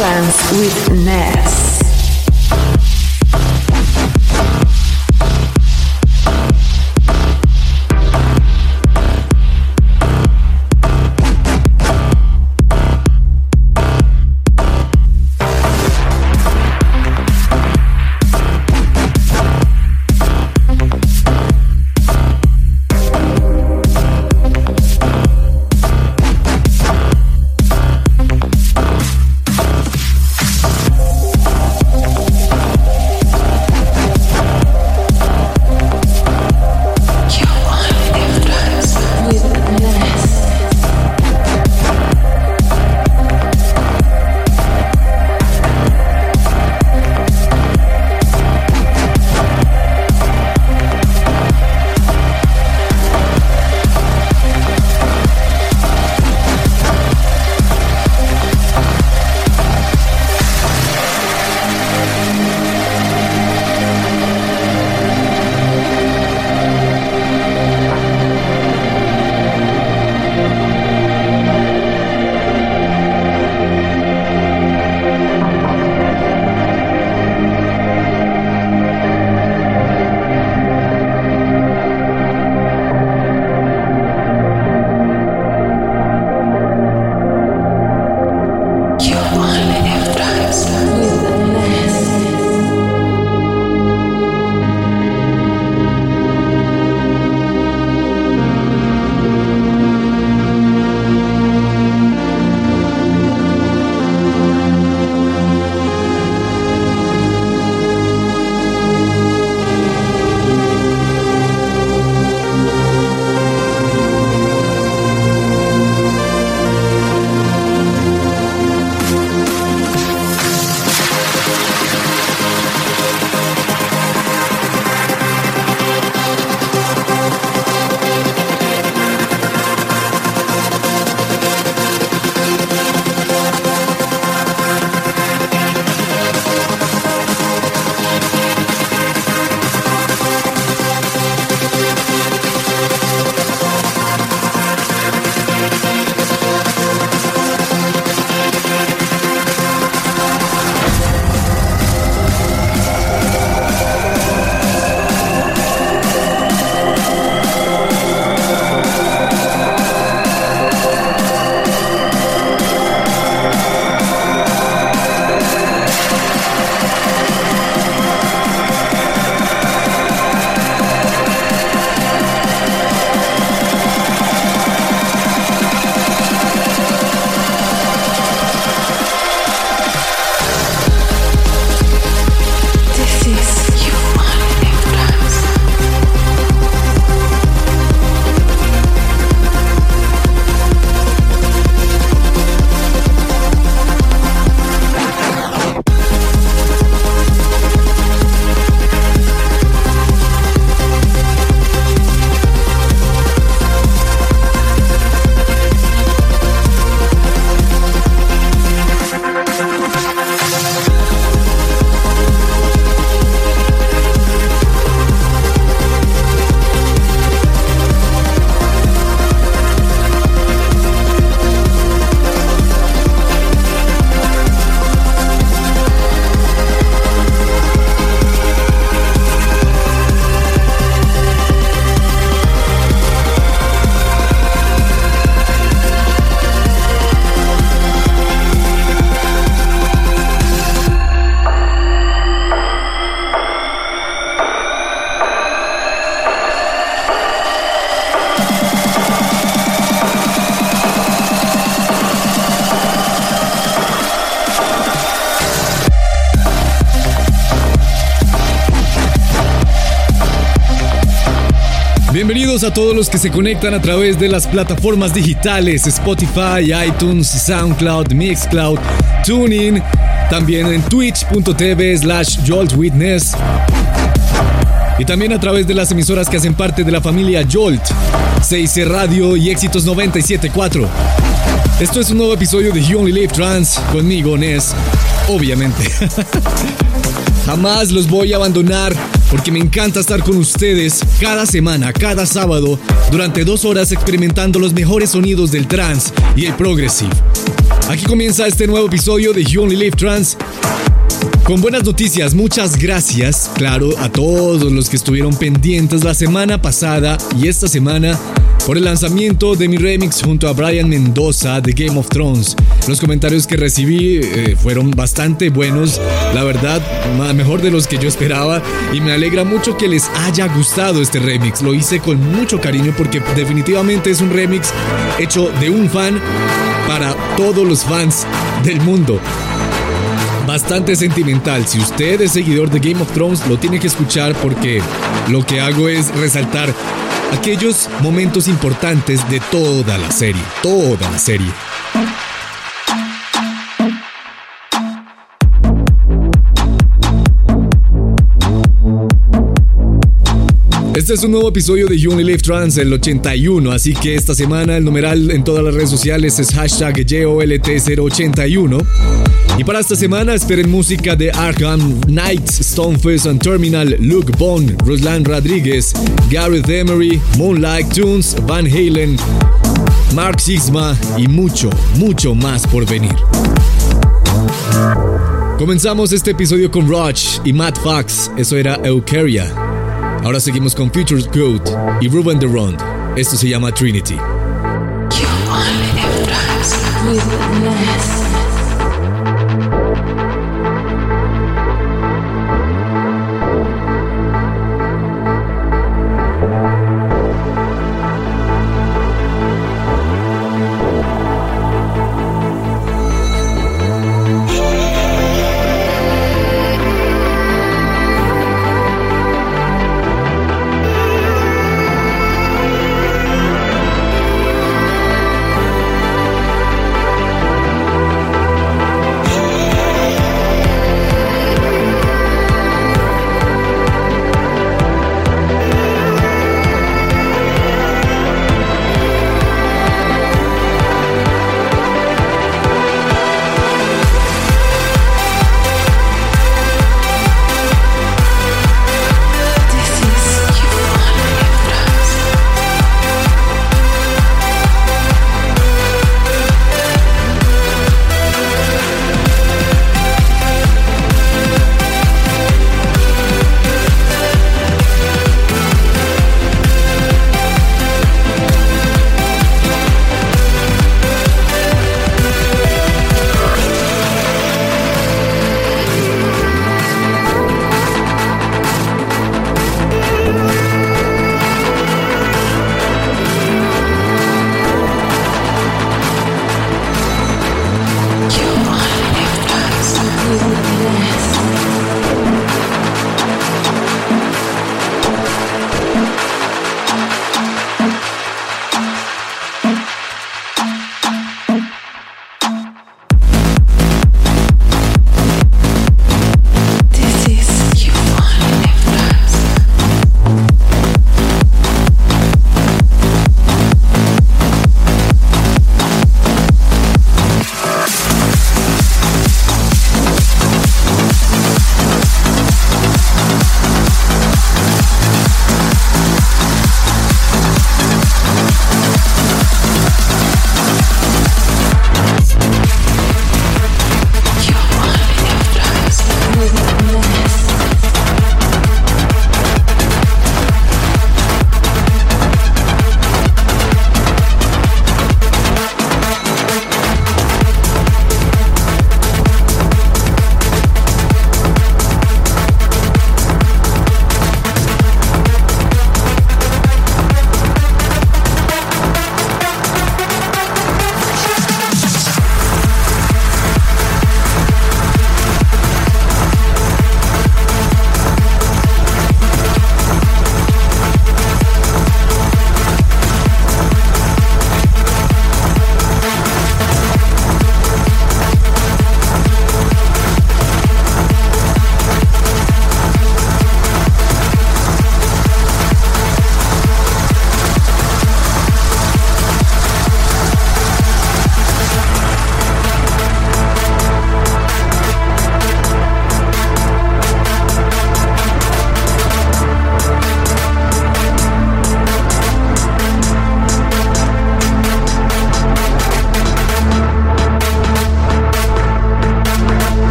Trance with Ness. Todos los que se conectan a través de las plataformas digitales Spotify, iTunes, SoundCloud, Mixcloud, TuneIn, también en twitch.tv slash joltwitness y también a través de las emisoras que hacen parte de la familia Jolt, 6 Radio y Éxitos 974. Esto es un nuevo episodio de You Only Live Trans conmigo, Nes, obviamente. Jamás los voy a abandonar porque me encanta estar con ustedes cada semana, cada sábado, durante dos horas experimentando los mejores sonidos del trance y el progressive. Aquí comienza este nuevo episodio de You Only Live Trans. Con buenas noticias, muchas gracias, claro, a todos los que estuvieron pendientes la semana pasada y esta semana por el lanzamiento de mi remix junto a Brian Mendoza de Game of Thrones. Los comentarios que recibí eh, fueron bastante buenos, la verdad, mejor de los que yo esperaba y me alegra mucho que les haya gustado este remix. Lo hice con mucho cariño porque definitivamente es un remix hecho de un fan para todos los fans del mundo bastante sentimental. Si usted es seguidor de Game of Thrones, lo tiene que escuchar porque lo que hago es resaltar aquellos momentos importantes de toda la serie, toda la serie. Este es un nuevo episodio de You Live Trans, el 81, así que esta semana el numeral en todas las redes sociales es hashtag JOLT081. Y para esta semana esperen música de Arkham Knights, Stonefist and Terminal, Luke Bond, Ruslan Rodríguez, Gareth Emery, Moonlight Tunes, Van Halen, Mark Sigma y mucho, mucho más por venir. Comenzamos este episodio con Roach y Matt Fox, eso era Eukaria. Ahora seguimos con Future Code y Ruben the Rond. Esto se llama Trinity.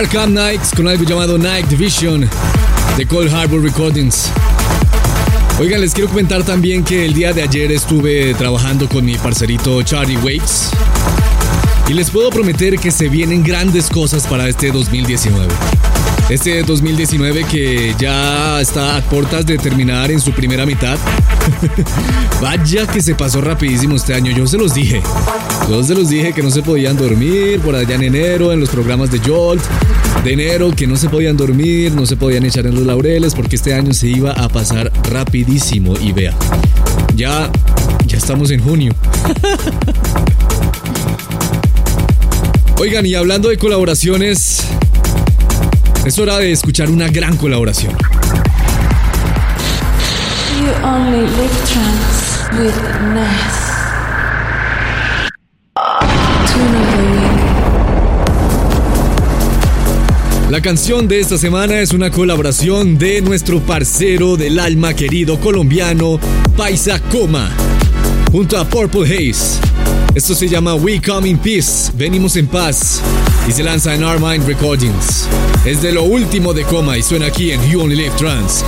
Arkham Knights con algo llamado Night Division de Cold Harbor Recordings. Oigan, les quiero comentar también que el día de ayer estuve trabajando con mi parcerito Charlie Waits. Y les puedo prometer que se vienen grandes cosas para este 2019. Este 2019 que ya está a puertas de terminar en su primera mitad. Vaya que se pasó rapidísimo este año, yo se los dije. Yo se los dije que no se podían dormir por allá en enero en los programas de Jolt. De enero que no se podían dormir, no se podían echar en los laureles porque este año se iba a pasar rapidísimo y vea. Ya ya estamos en junio. Oigan, y hablando de colaboraciones, es hora de escuchar una gran colaboración. You only live trance with Ness. La canción de esta semana es una colaboración de nuestro parcero del alma querido colombiano, Paisa Coma, junto a Purple Haze. Esto se llama We Come in Peace, venimos en paz, y se lanza en Mind Recordings. Es de lo último de Coma y suena aquí en You Only Live Trans.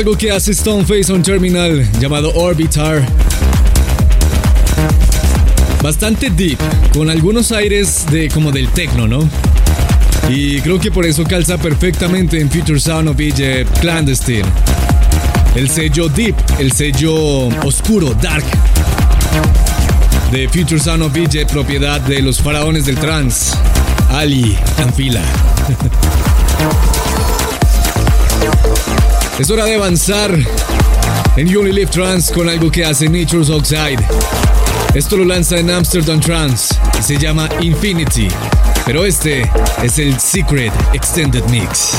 Algo que hace Stoneface on Terminal llamado Orbitar. Bastante deep, con algunos aires de como del techno, ¿no? Y creo que por eso calza perfectamente en Future Sound of Egypt Clandestine. El sello Deep, el sello oscuro, Dark. De Future Sound of Egypt, propiedad de los faraones del trance, Ali Anfila. es hora de avanzar en You Only Live Trance con algo que hace Nature's Oxide. Esto lo lanza en Amsterdam Trance y se llama Infinity. Pero este es el Secret Extended Mix.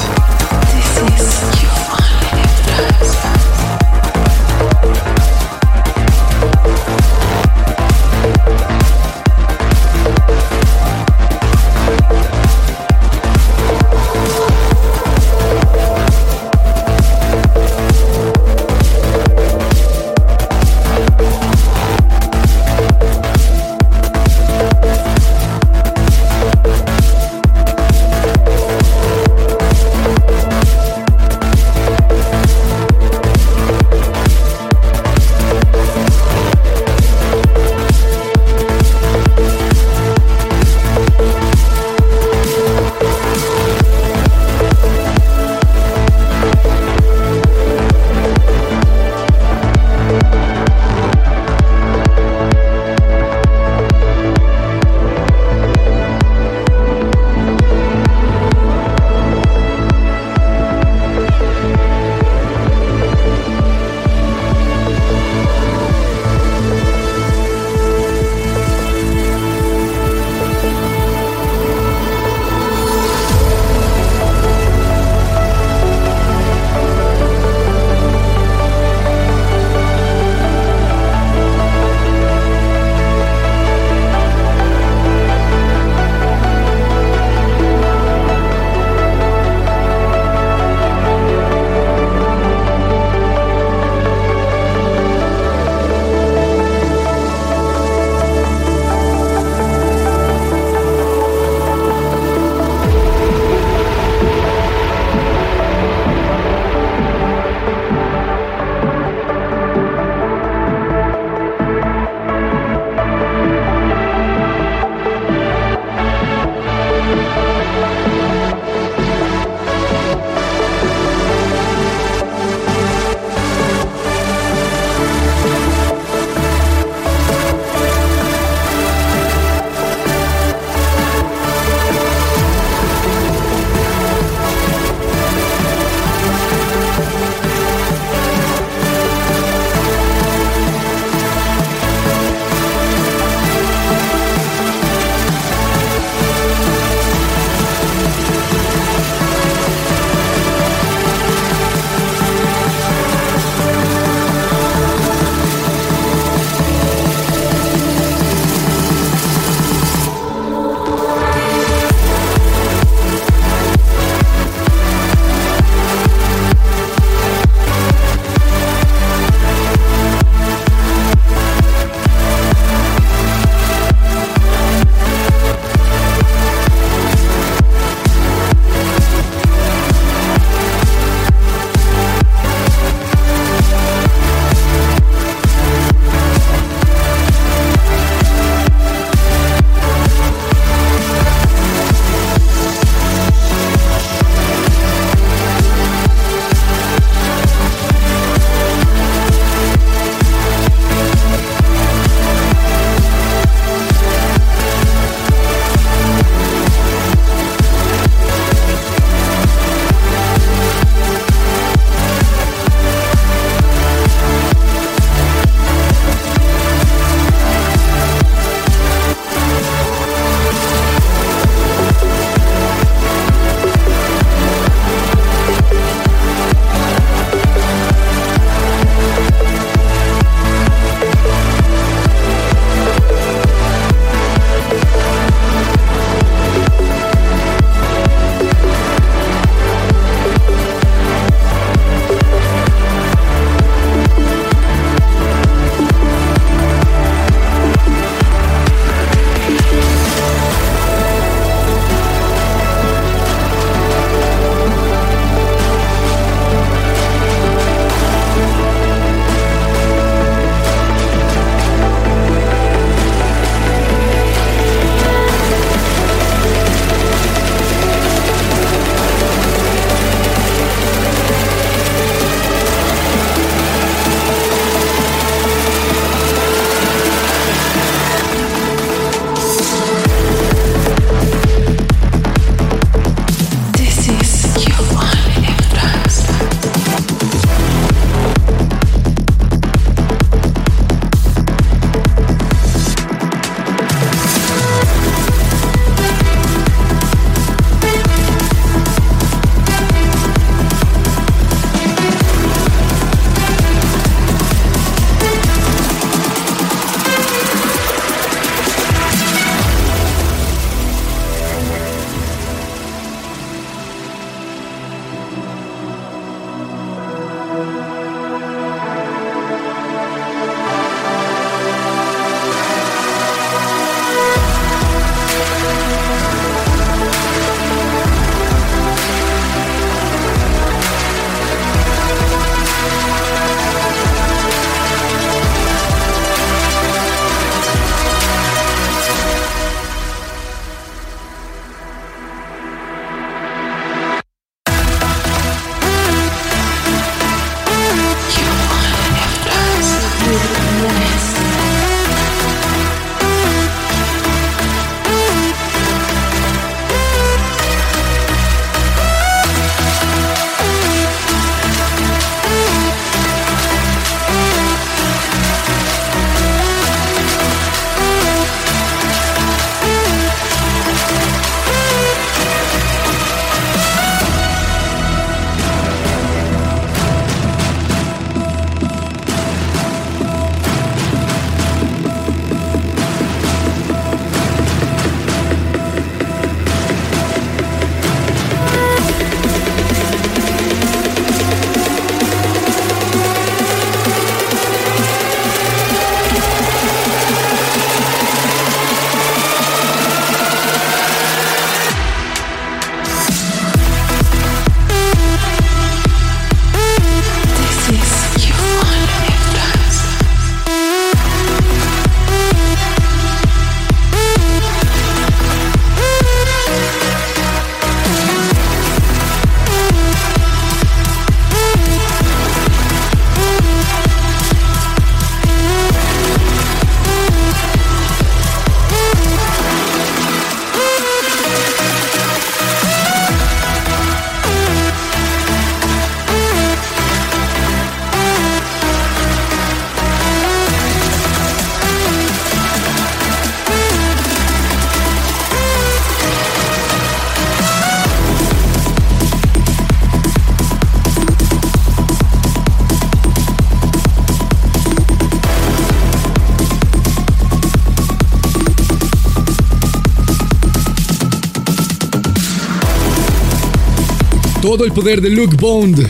El poder de Luke Bond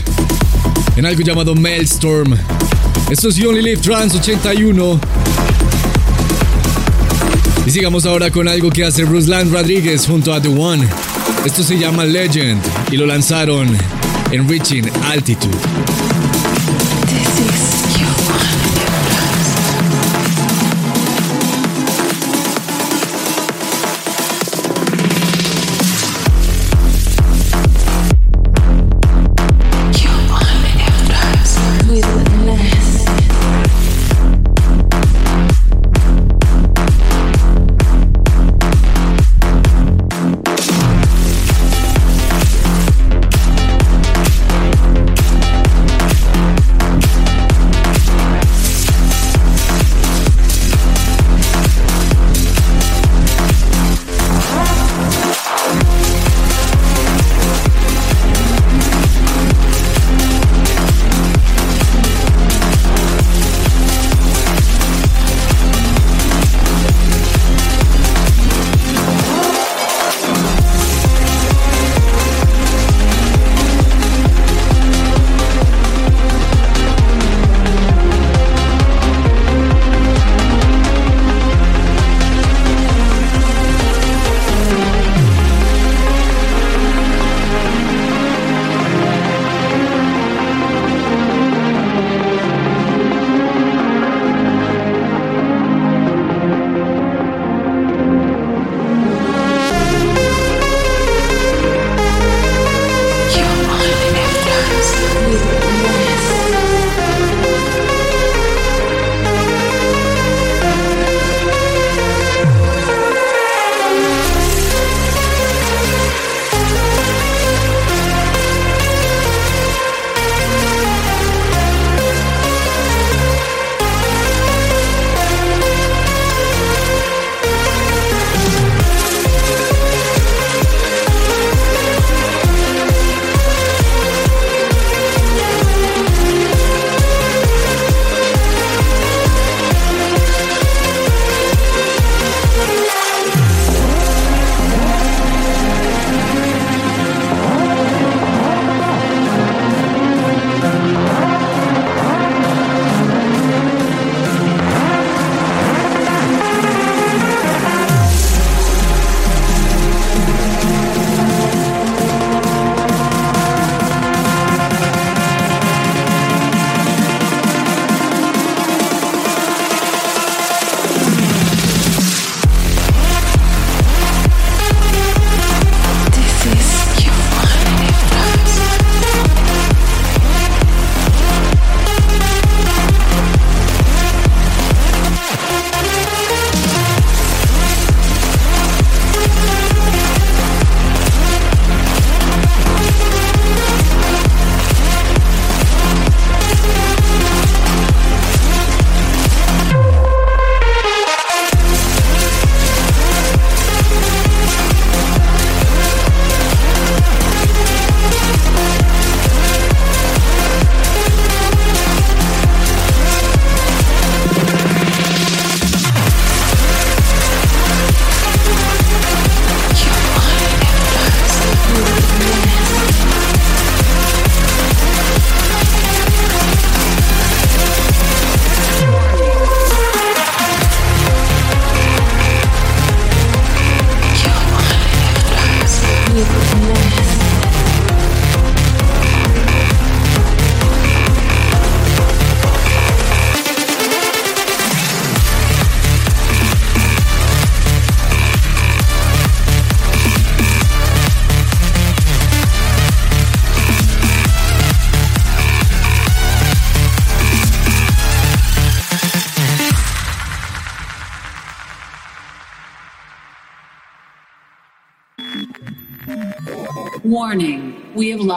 en algo llamado Maelstrom. Esto es You Only Live Trans 81. Y sigamos ahora con algo que hace Ruslan Rodríguez junto a The One. Esto se llama Legend y lo lanzaron en Reaching Altitude.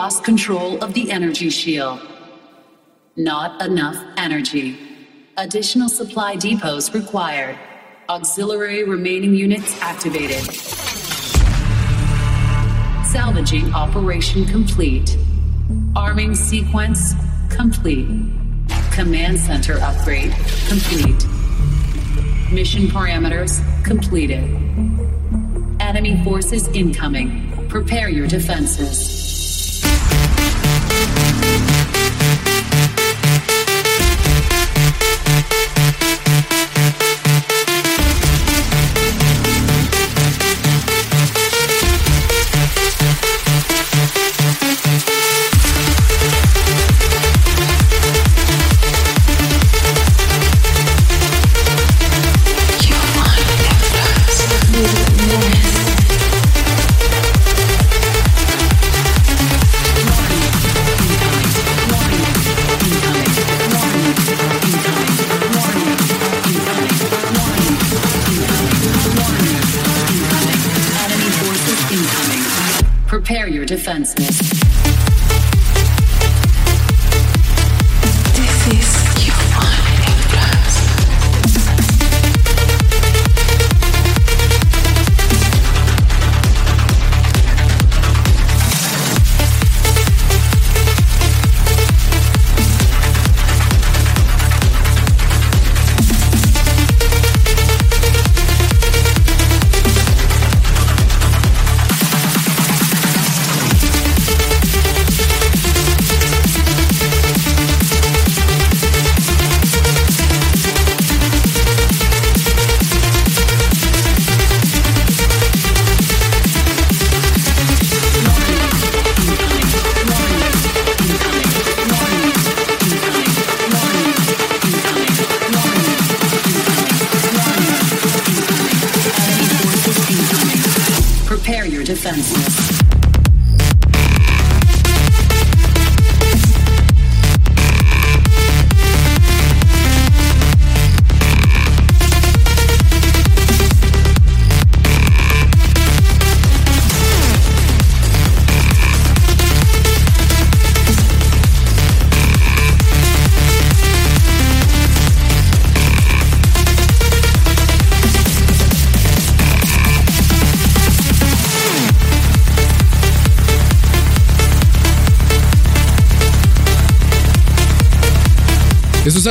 Lost control of the energy shield. Not enough energy. Additional supply depots required. Auxiliary remaining units activated. Salvaging operation complete. Arming sequence complete. Command center upgrade complete. Mission parameters completed. Enemy forces incoming. Prepare your defenses.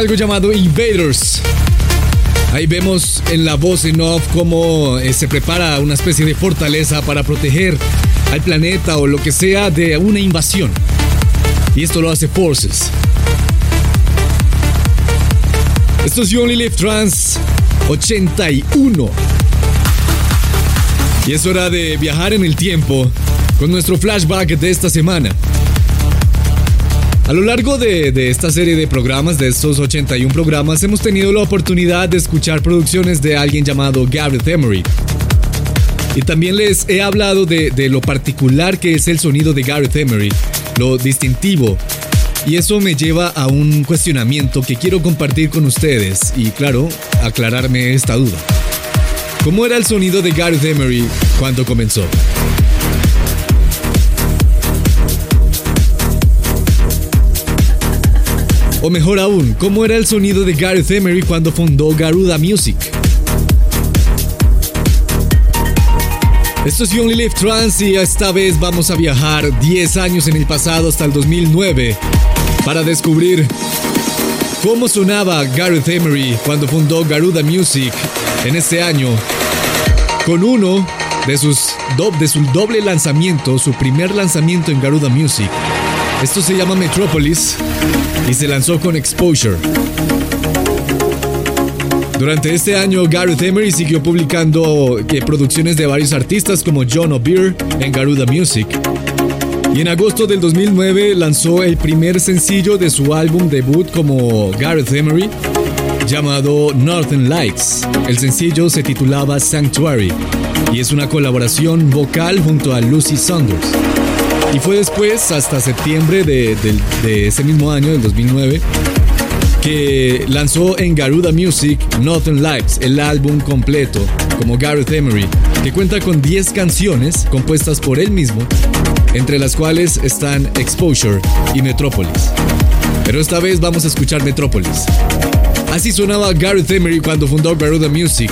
Algo llamado Invaders. Ahí vemos en la voz en off cómo eh, se prepara una especie de fortaleza para proteger al planeta o lo que sea de una invasión. Y esto lo hace Forces. Esto es You Only Live Trans 81. Y es hora de viajar en el tiempo con nuestro flashback de esta semana. A lo largo de, de, esta serie de programas, de estos 81 programas, hemos tenido la oportunidad de escuchar producciones de alguien llamado Gareth Emery. Y también les he hablado de, de lo particular que es el sonido de Gareth Emery, lo distintivo. Y eso me lleva a un cuestionamiento que quiero compartir con ustedes y claro, aclararme esta duda. ¿Cómo era el sonido de Gareth Emery cuando comenzó? O mejor aún, ¿cómo era el sonido de Gareth Emery cuando fundó Garuda Music? Esto es You Only Live Trans y esta vez vamos a viajar 10 años en el pasado hasta el 2009 para descubrir cómo sonaba Gareth Emery cuando fundó Garuda Music en ese año con uno de sus do de su doble lanzamiento, su primer lanzamiento en Garuda Music. Esto se llama Metropolis y se lanzó con Exposure. Durante este año, Gareth Emery siguió publicando eh, producciones de varios artistas como John O'Beer en Garuda Music. Y en agosto del 2009 lanzó el primer sencillo de su álbum debut como Gareth Emery, llamado Northern Lights. El sencillo se titulaba Sanctuary y es una colaboración vocal junto a Lucy Saunders. Y fue después, hasta septiembre de, ese mismo año, del 2009, que lanzó en Garuda Music Northern Lights, el álbum completo, como Gareth Emery, que cuenta con 10 canciones compuestas por él mismo, entre las cuales están Exposure y Metropolis. Pero esta vez vamos a escuchar Metropolis. Así sonaba Gareth Emery cuando fundó Garuda Music,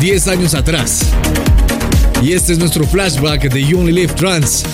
10 años atrás. Y este es nuestro flashback de You Only Live Trans.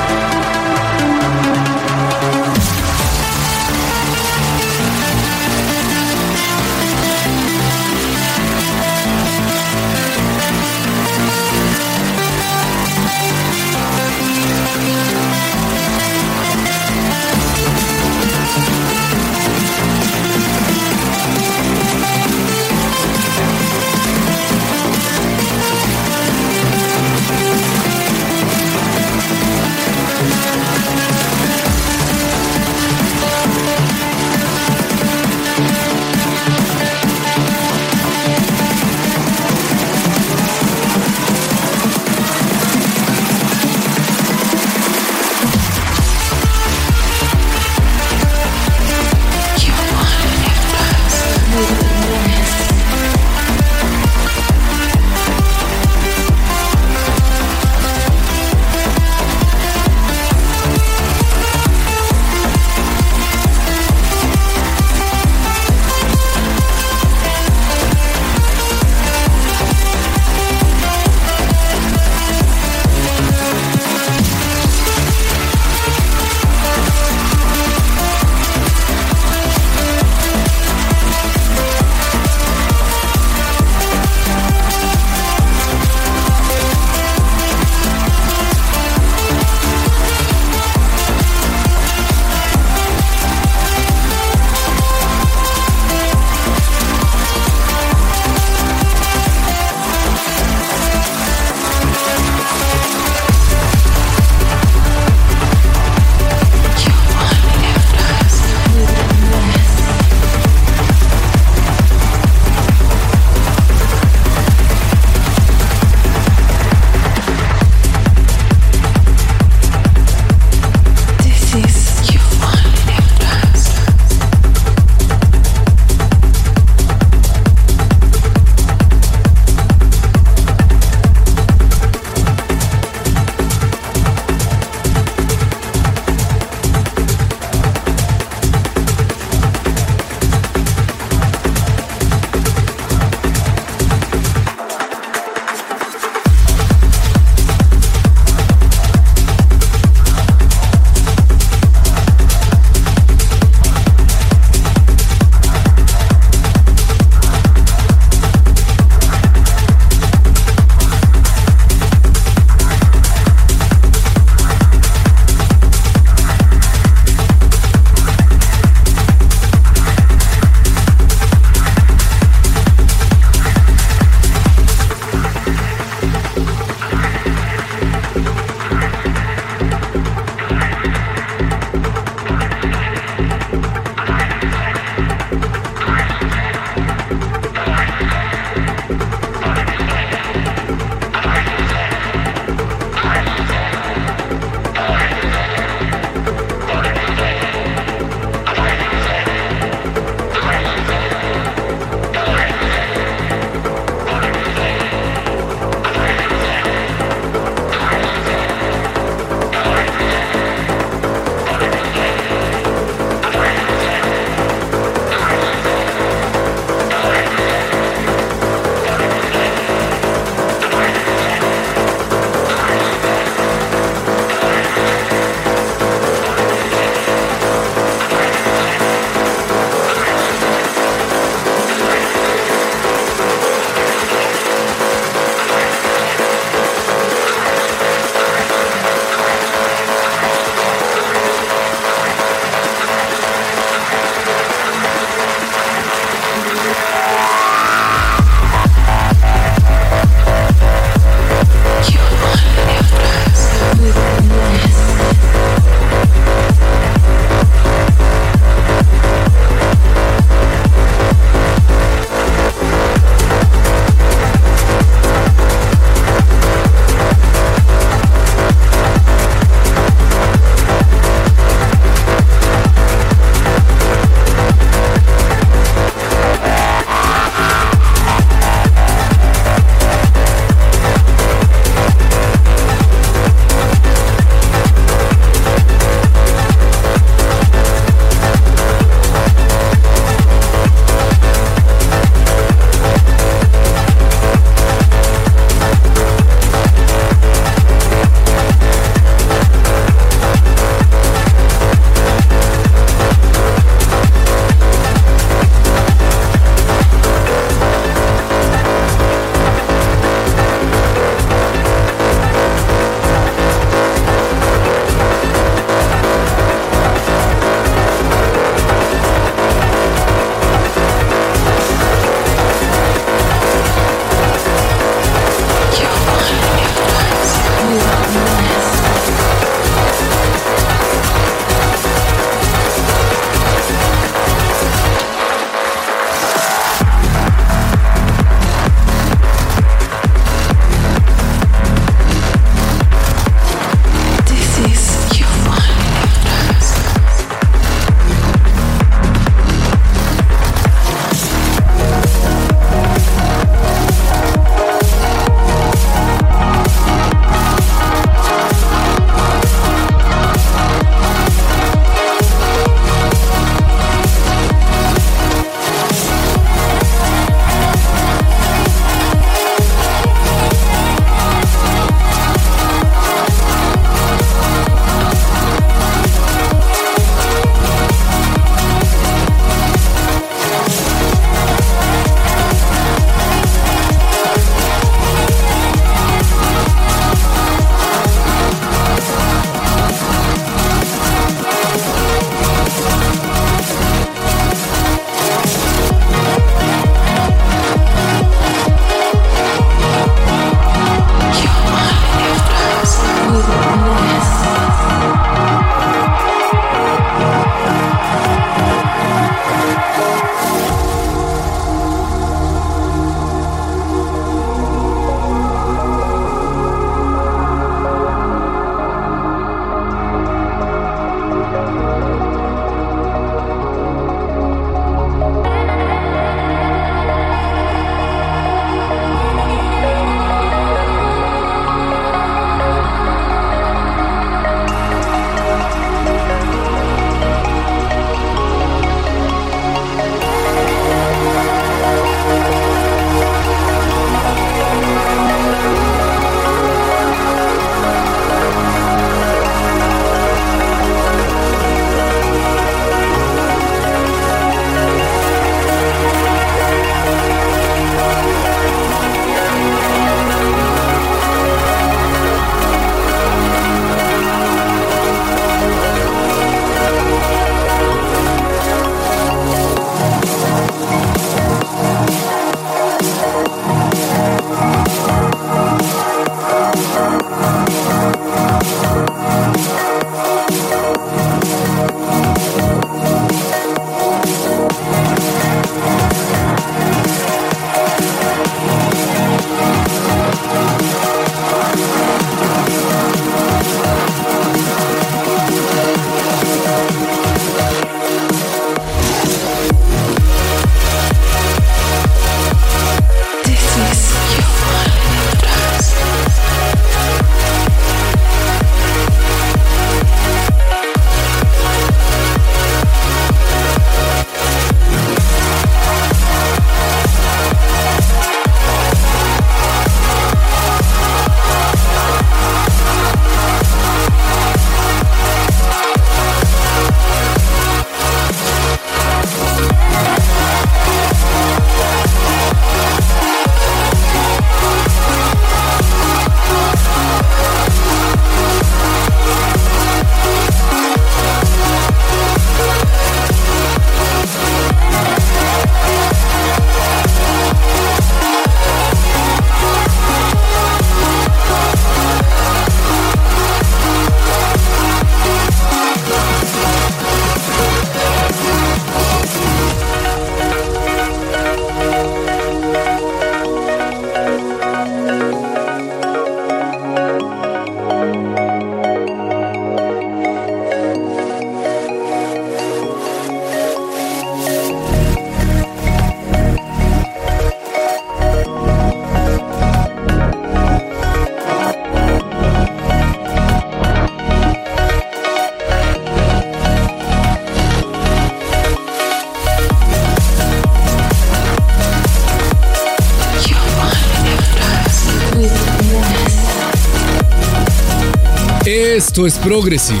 Es Progressive.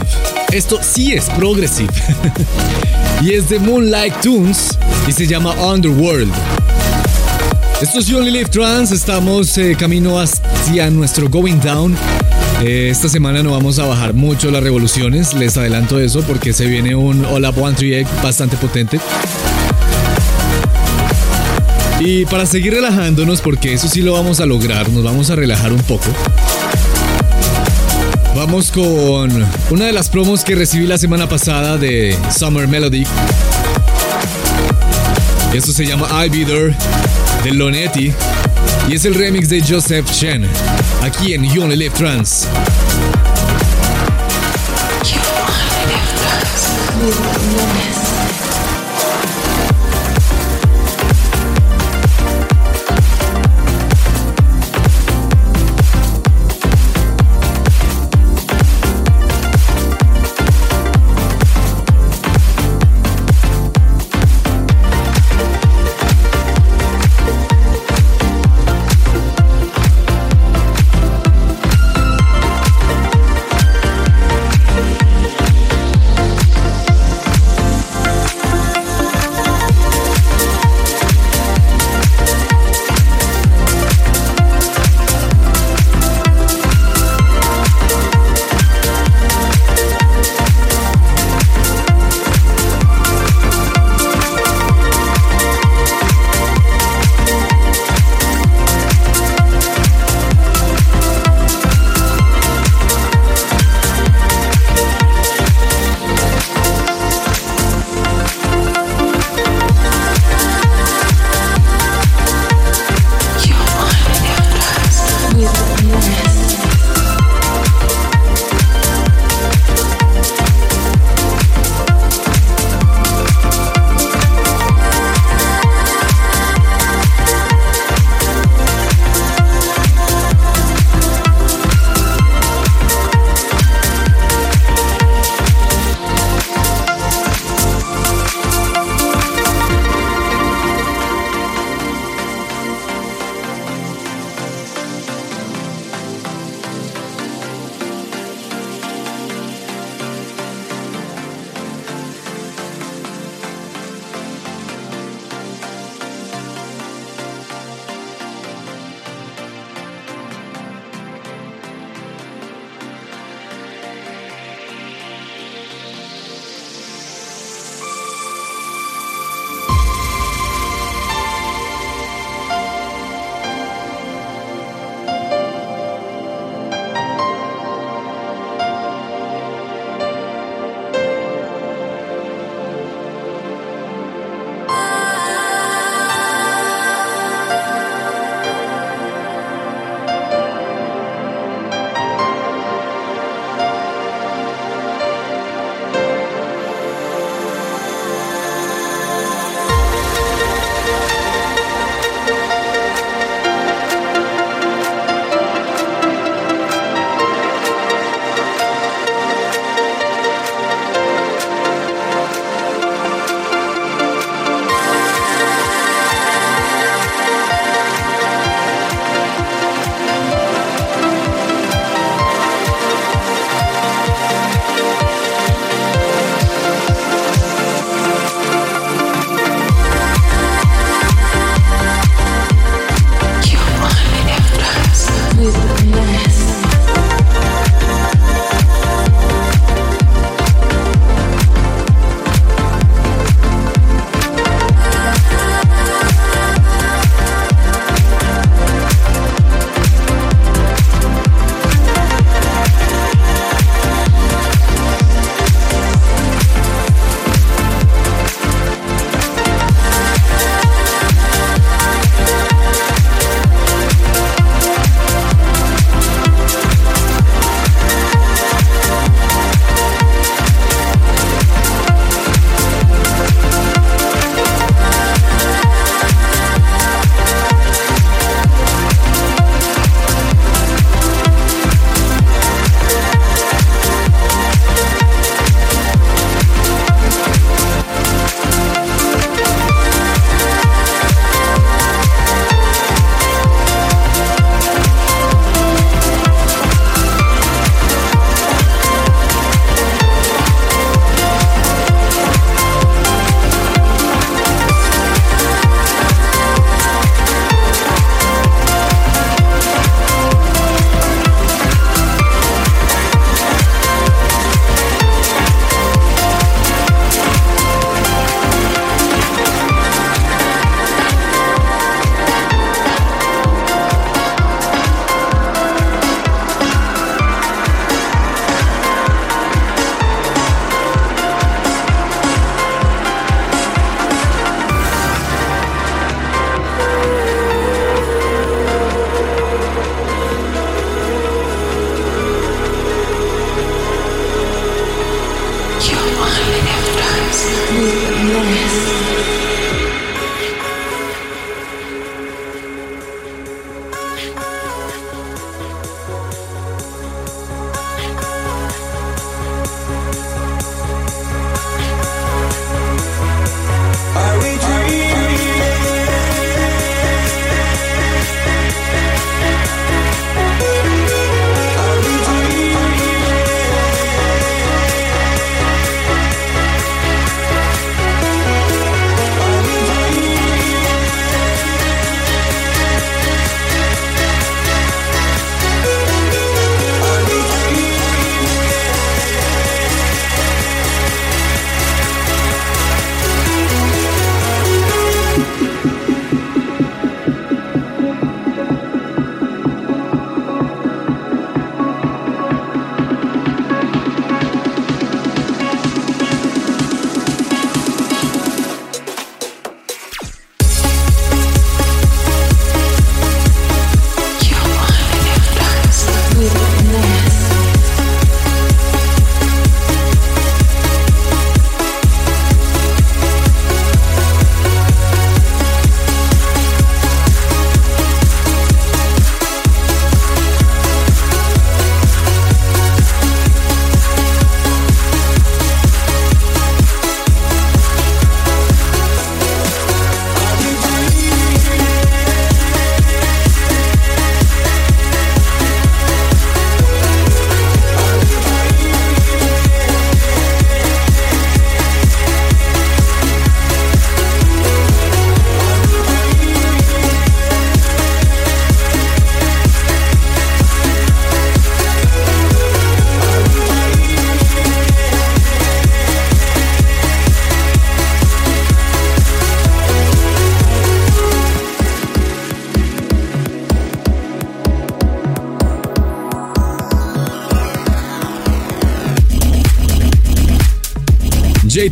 Esto sí es Progressive. y es de Moonlight Tunes y se llama Underworld. Esto es Only Live Trans. Estamos eh, camino hacia nuestro Going Down. Eh, esta semana no vamos a bajar mucho las revoluciones. Les adelanto eso porque se viene un All Up One Egg bastante potente. Y para seguir relajándonos, porque eso sí lo vamos a lograr, nos vamos a relajar un poco. Vamos con una de las promos que recibí la semana pasada de Summer Melody. Esto se llama I'll Be There de Lonetti y es el remix de Joseph Chen aquí en You Only Live Trans.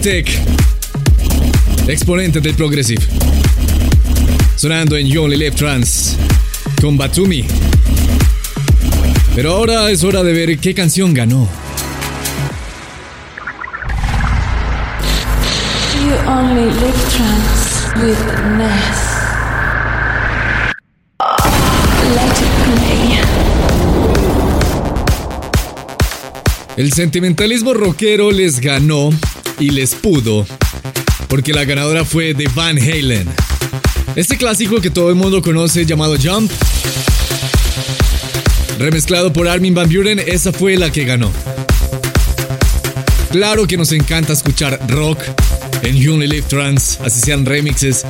J-Tech, exponente del Progressive. Sonando en You Only Live Trans con Batumi. Pero ahora es hora de ver qué canción ganó. You only live trance with Ness. El sentimentalismo rockero les ganó y les pudo, porque la ganadora fue de Van Halen. Este clásico que todo el mundo conoce llamado Jump, remezclado por Armin Van Buren, esa fue la que ganó. Claro que nos encanta escuchar rock en You Only Live Trans, así sean remixes,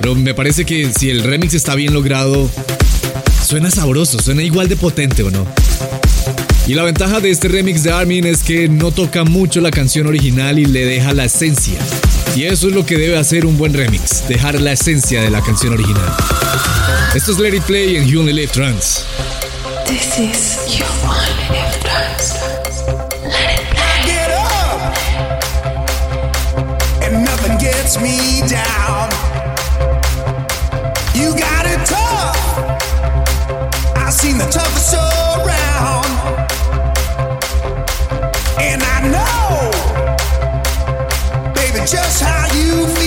pero me parece que si el remix está bien logrado, suena sabroso, suena igual de potente o no. Y la ventaja de este remix de Armin es que no toca mucho la canción original y le deja la esencia. Y eso es lo que debe hacer un buen remix, dejar la esencia de la canción original. Esto es Let It Play en You Only Live Trans. This is You only live trance. Let it play. get up and nothing gets me down. You got it tough. I've seen the toughest just how you feel.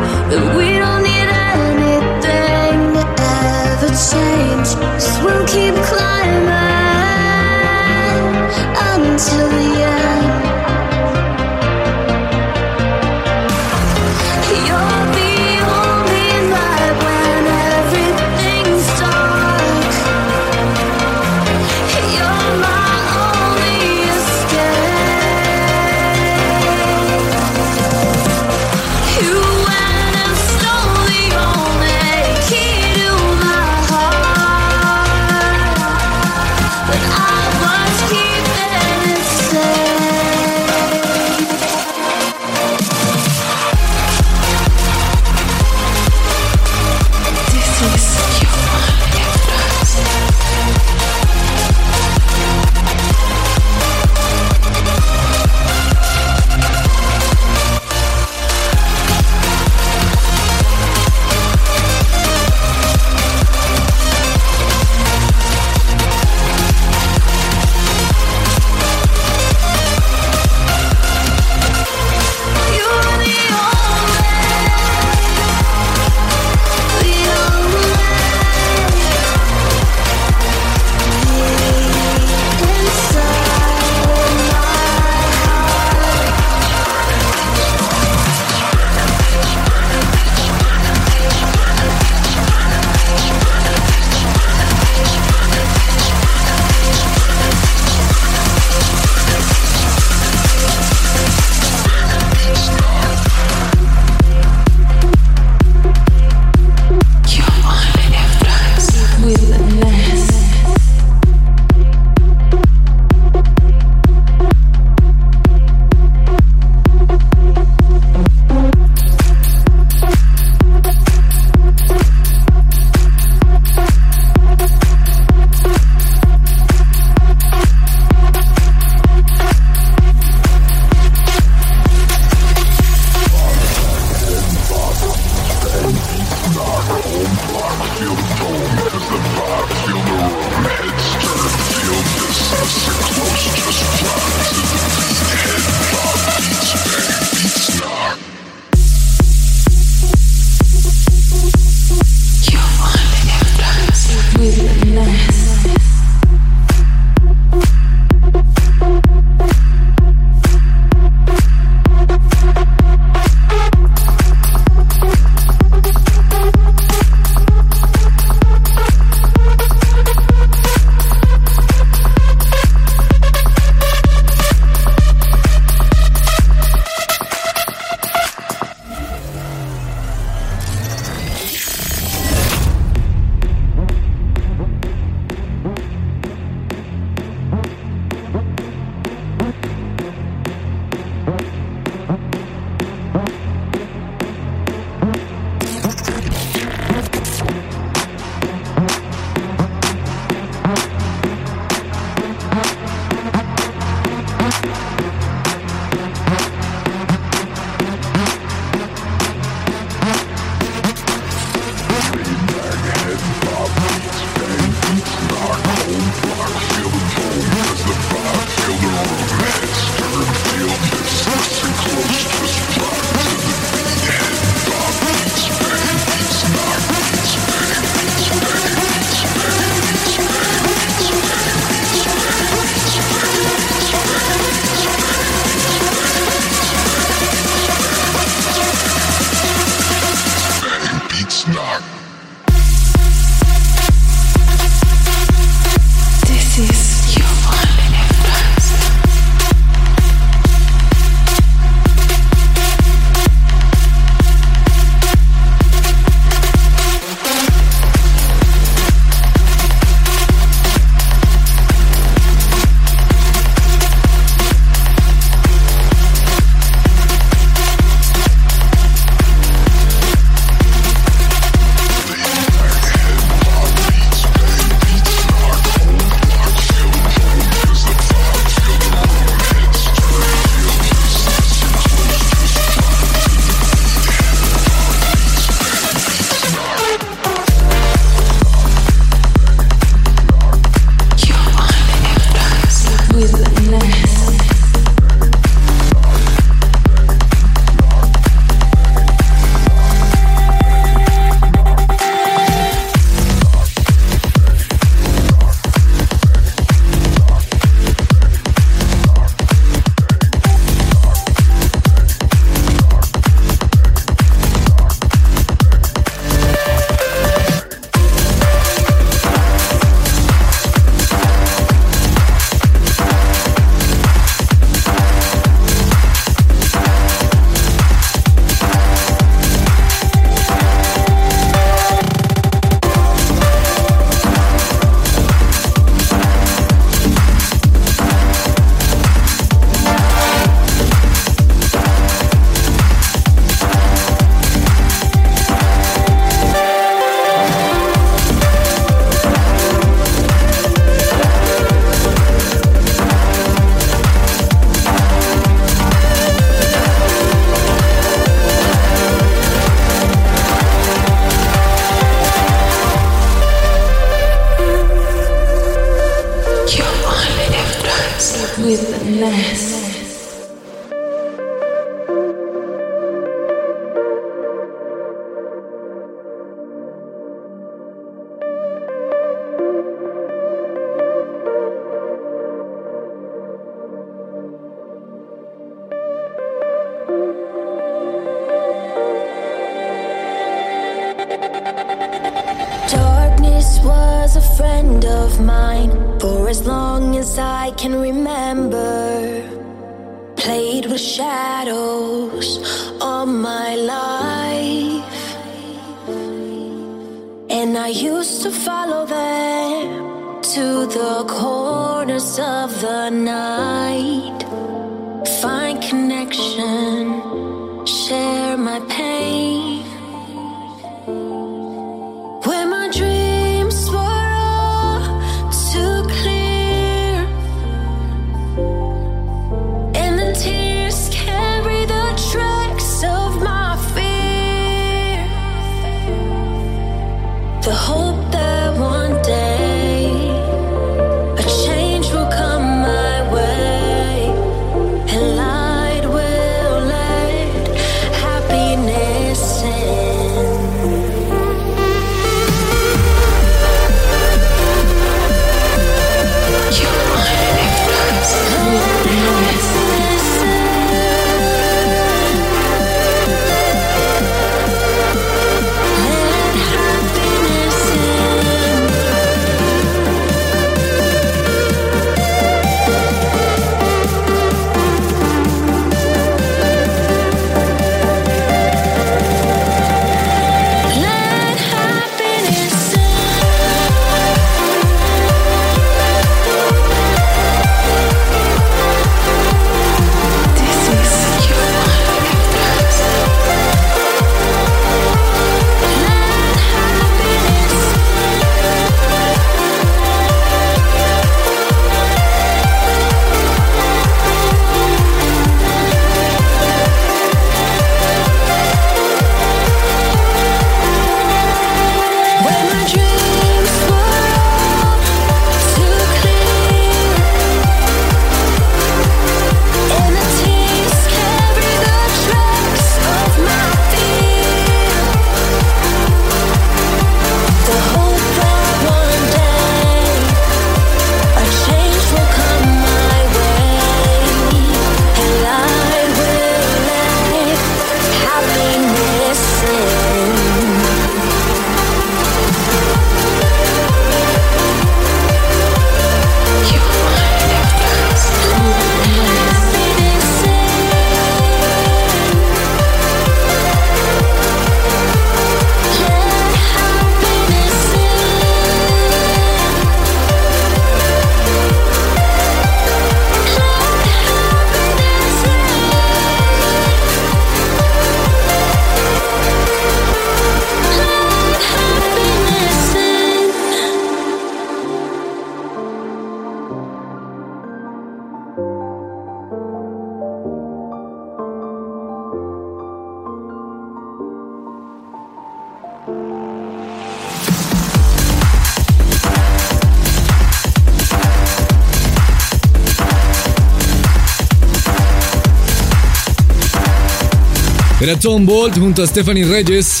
Tom Bolt junto a Stephanie Reyes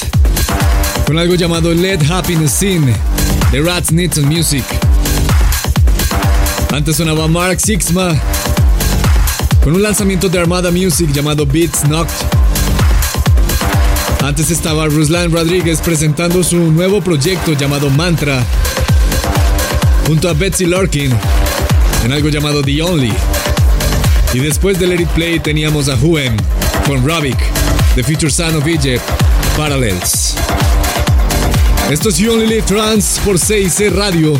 con algo llamado Let Happiness Sin de Rats Nixon Music. Antes sonaba Mark Sixma con un lanzamiento de Armada Music llamado Beats Knocked. Antes estaba Ruslan Rodríguez presentando su nuevo proyecto llamado Mantra junto a Betsy Larkin en algo llamado The Only. Y después de Let It Play teníamos a Huem con Ravik, The Future Son of Egypt, Parallels. Esto es You Only Trans por 6C Radio.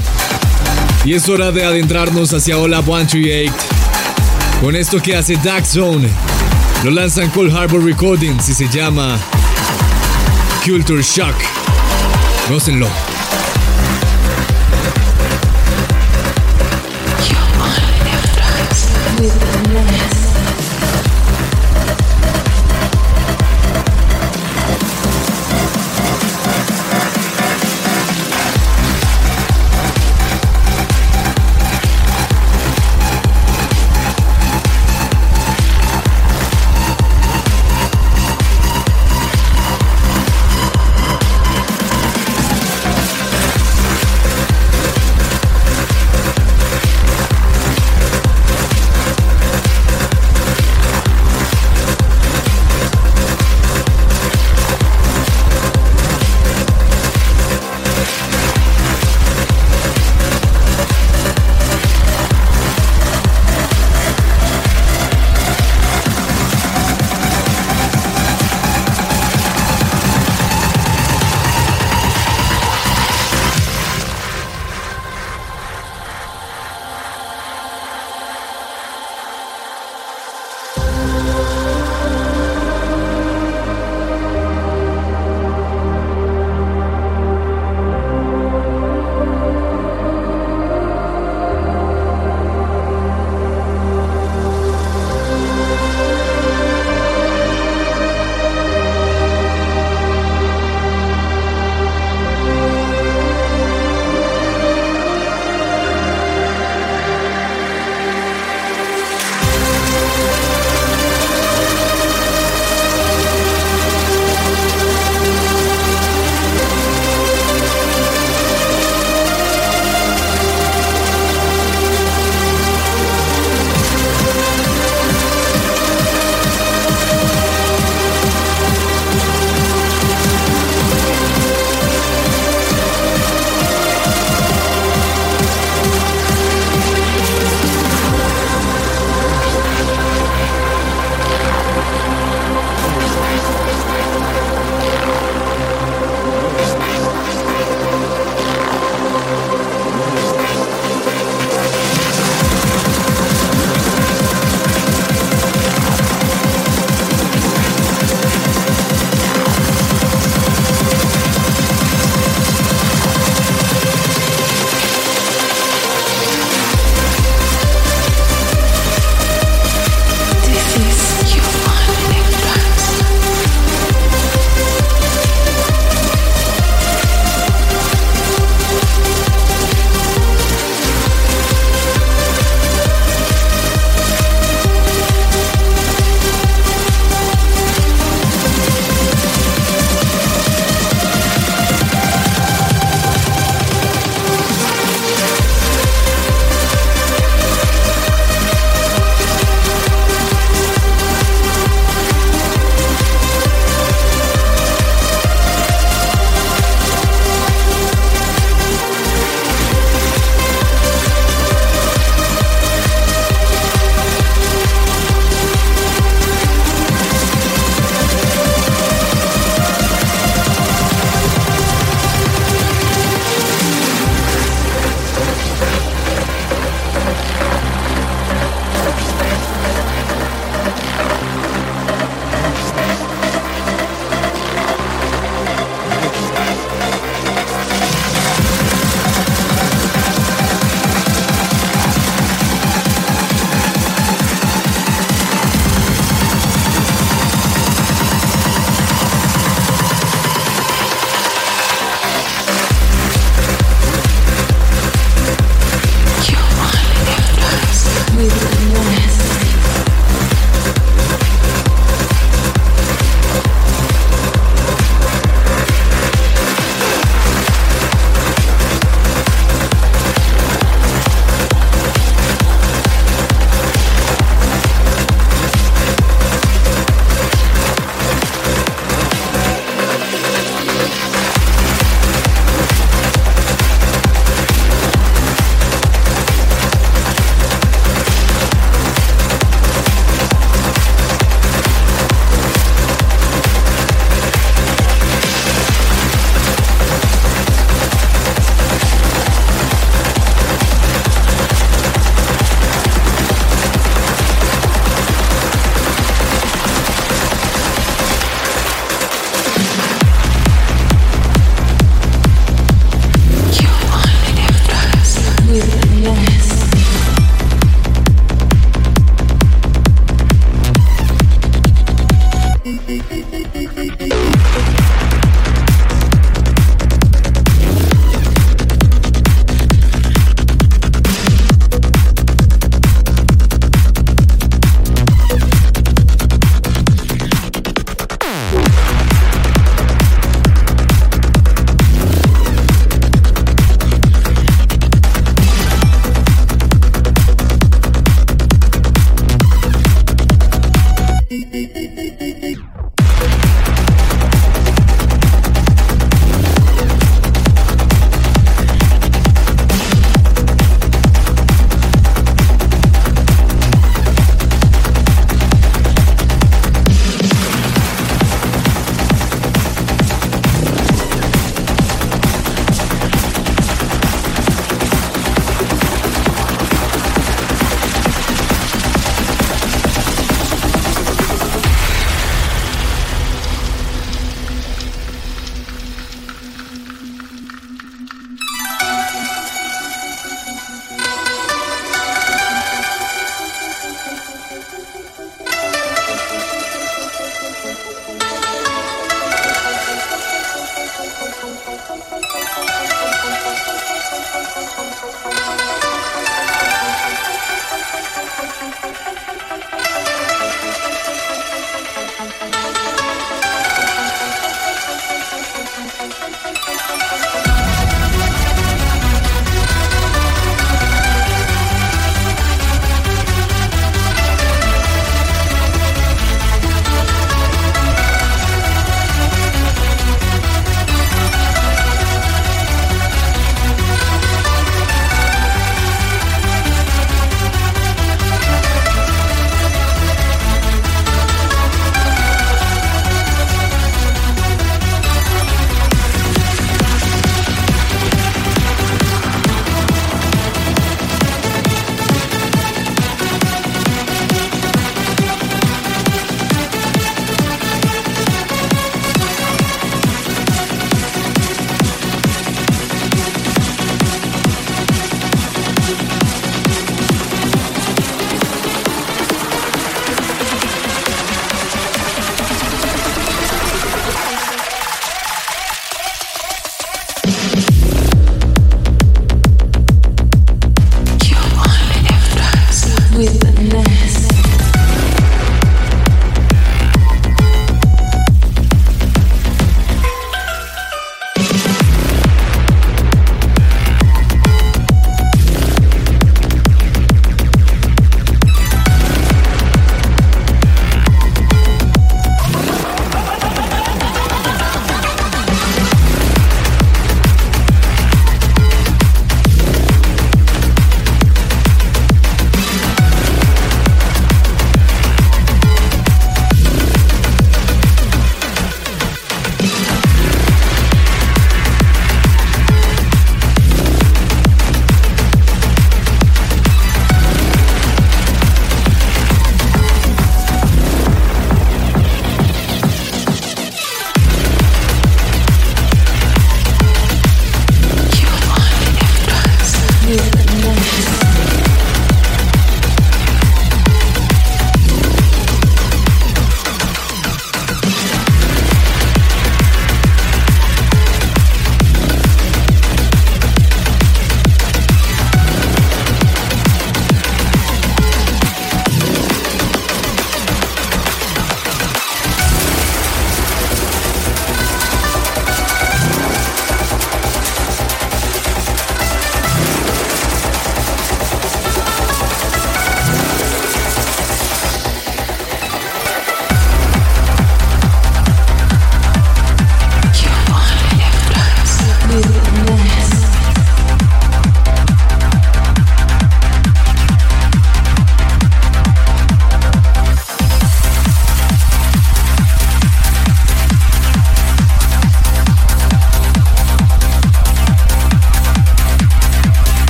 Y es hora de adentrarnos hacia Hola 138 con esto que hace Dark Zone. Lo lanzan Cold Harbor Recordings y se llama Culture Shock. Gócenlo.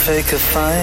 Fake a final,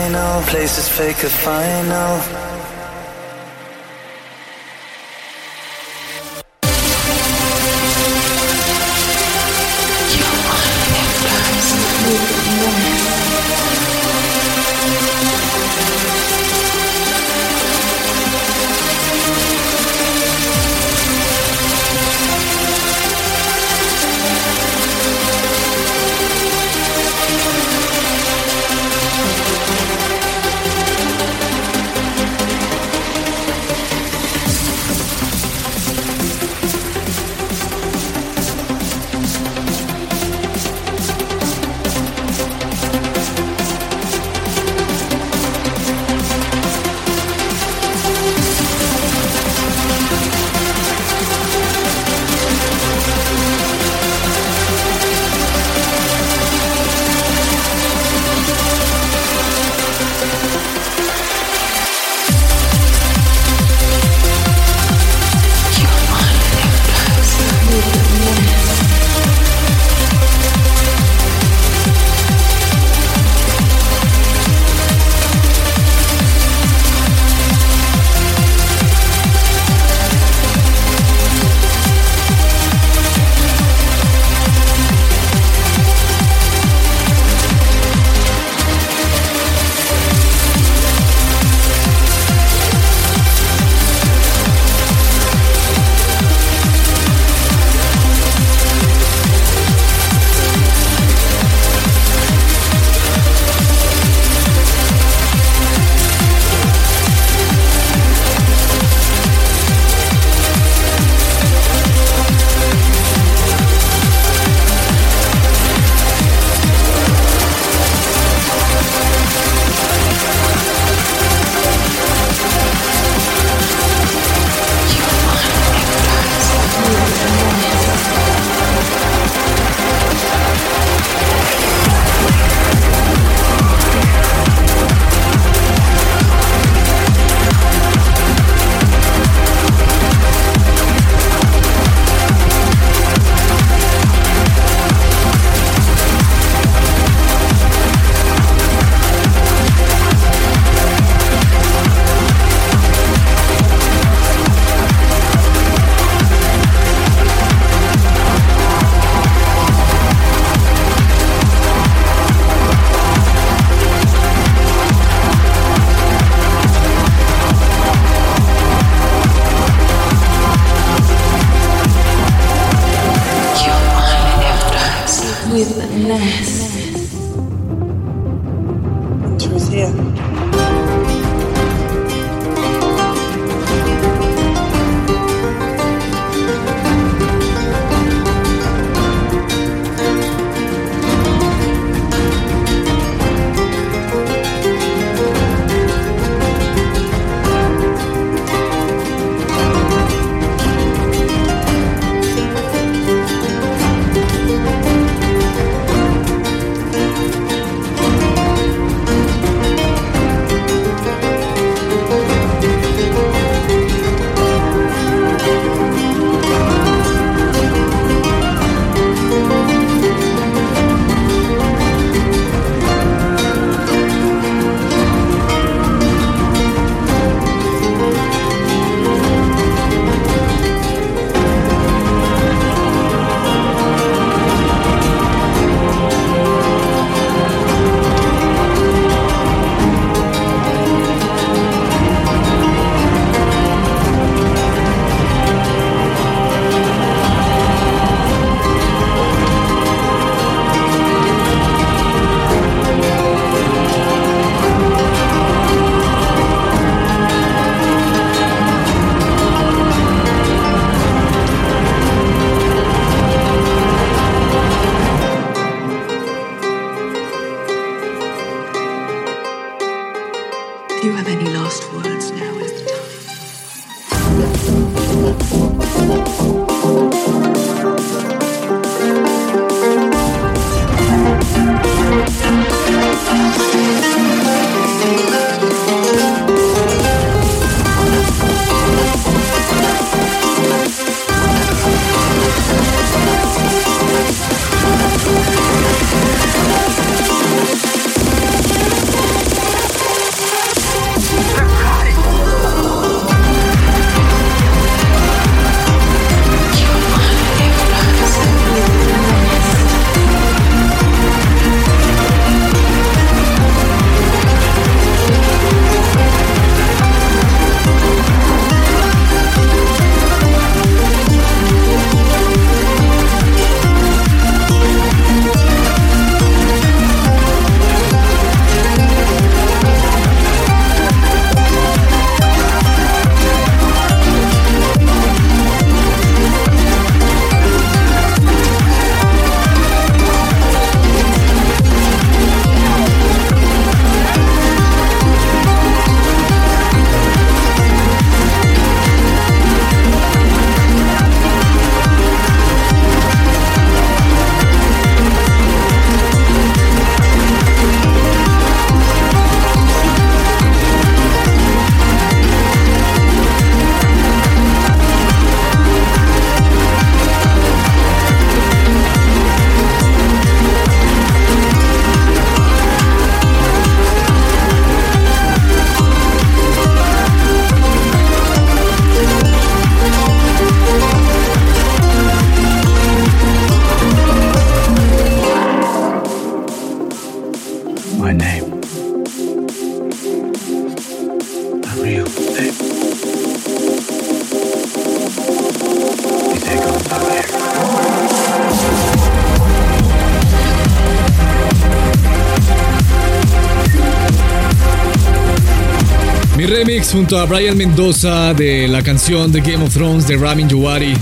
junto a Brian Mendoza de la canción de Game of Thrones de Ramin Djawadi.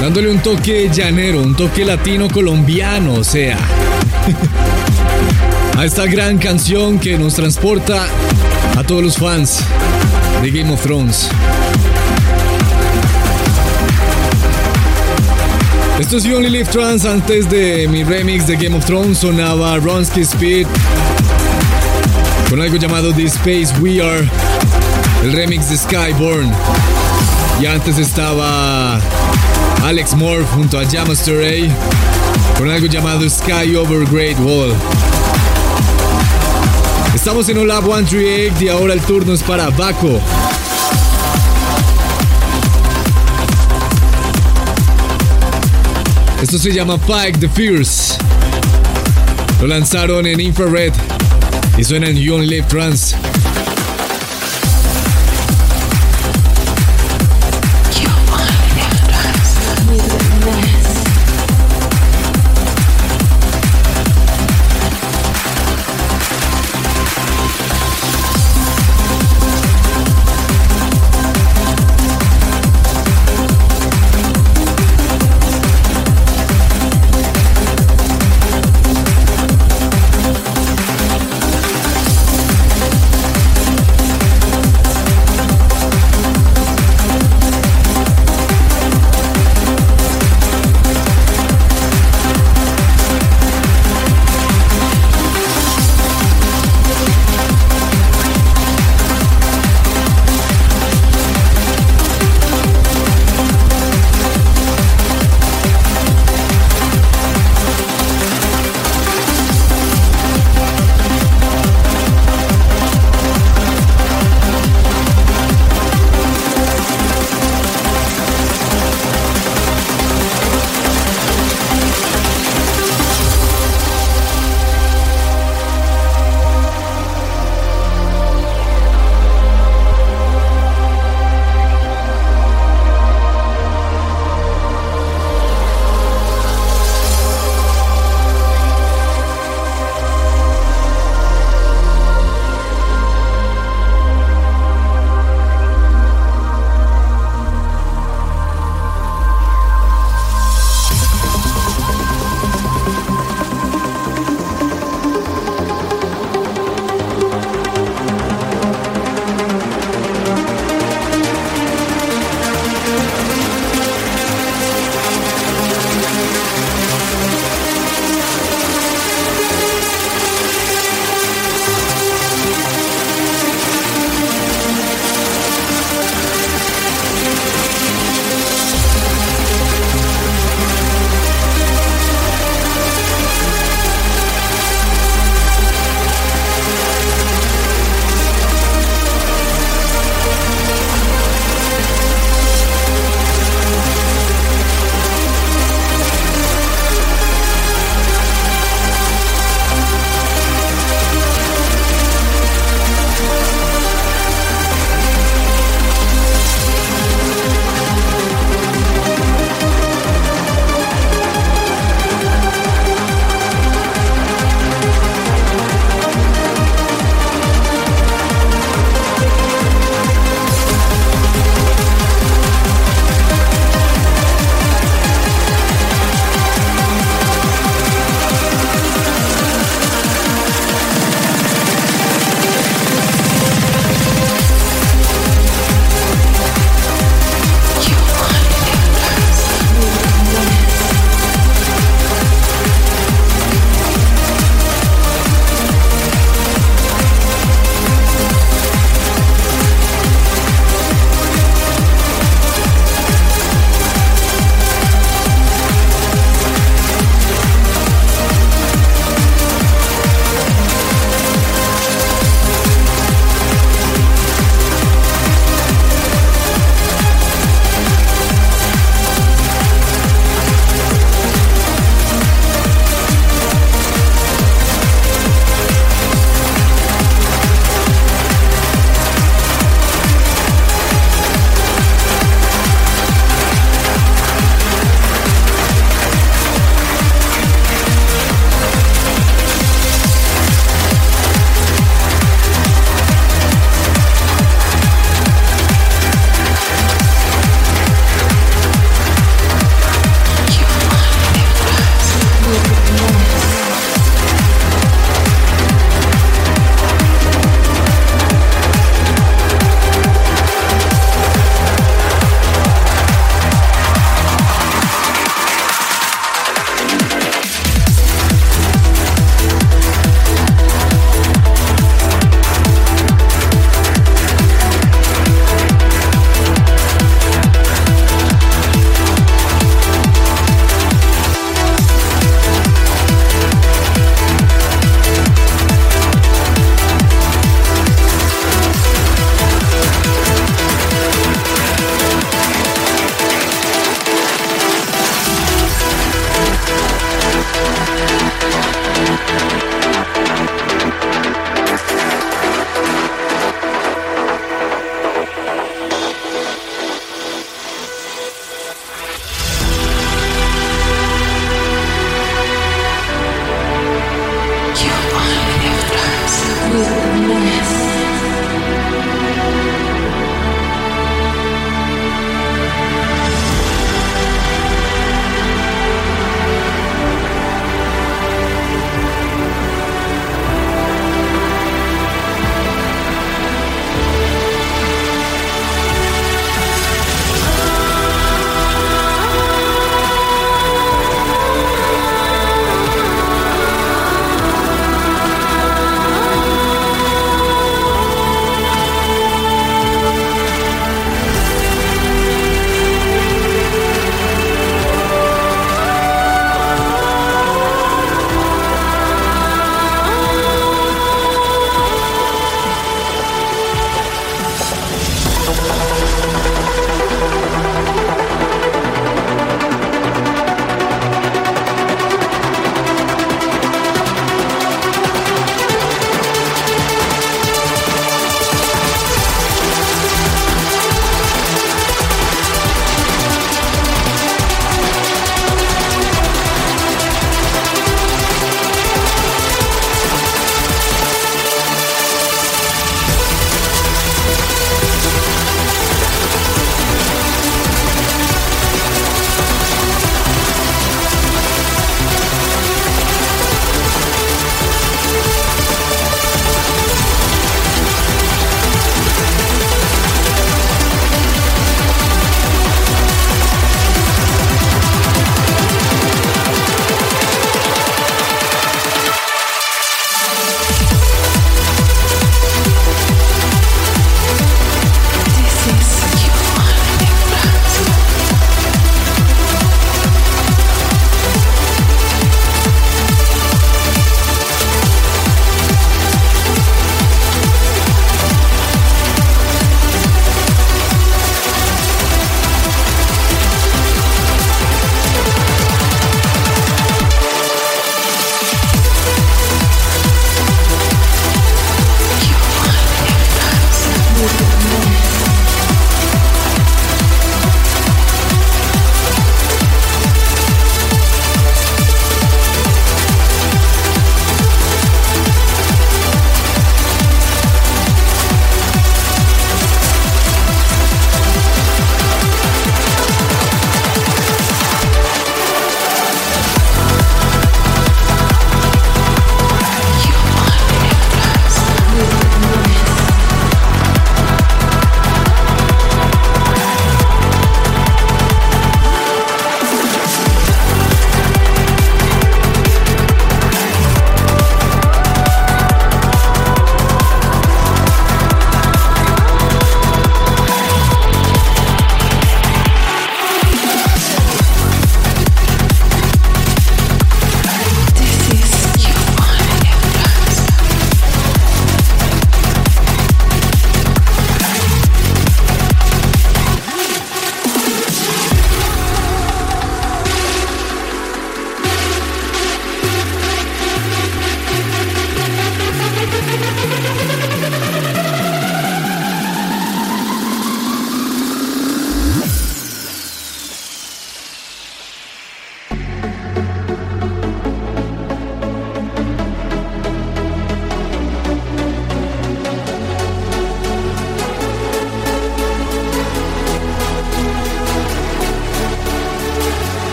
Dándole un toque llanero, un toque latino colombiano, o sea. a esta gran canción que nos transporta a todos los fans de Game of Thrones. Esto es Only Live Trans. Antes de mi remix de Game of Thrones sonaba Ronsky Speed con algo llamado The Space We Are, el remix de Skyborn. Y antes estaba Alex Moore junto a Jamaster A con algo llamado Sky Over Great Wall. Estamos en Olab 138 y ahora el turno es para Baco. Esto se llama Pike the Fierce. Lo lanzaron en Infrared y suena en You Only Live Trans.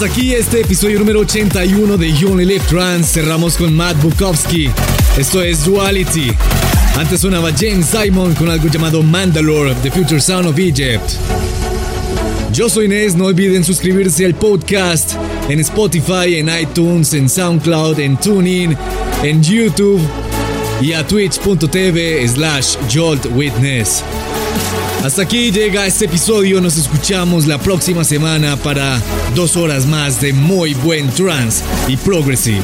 Hasta aquí este episodio número 81 de You Only Live Trans. Cerramos con Matt Bukowski. Esto es Duality. Antes sonaba James Simon con algo llamado Mandalore, The Future Sound of Egypt. Yo soy Inés, no olviden suscribirse al podcast en Spotify, en iTunes, en SoundCloud, en TuneIn, en YouTube y a twitch.tv slash joltwitness. Hasta aquí llega este episodio, nos escuchamos la próxima semana para dos horas más de muy buen trance y progressive.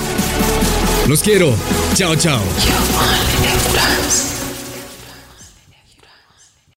Los quiero, chao chao.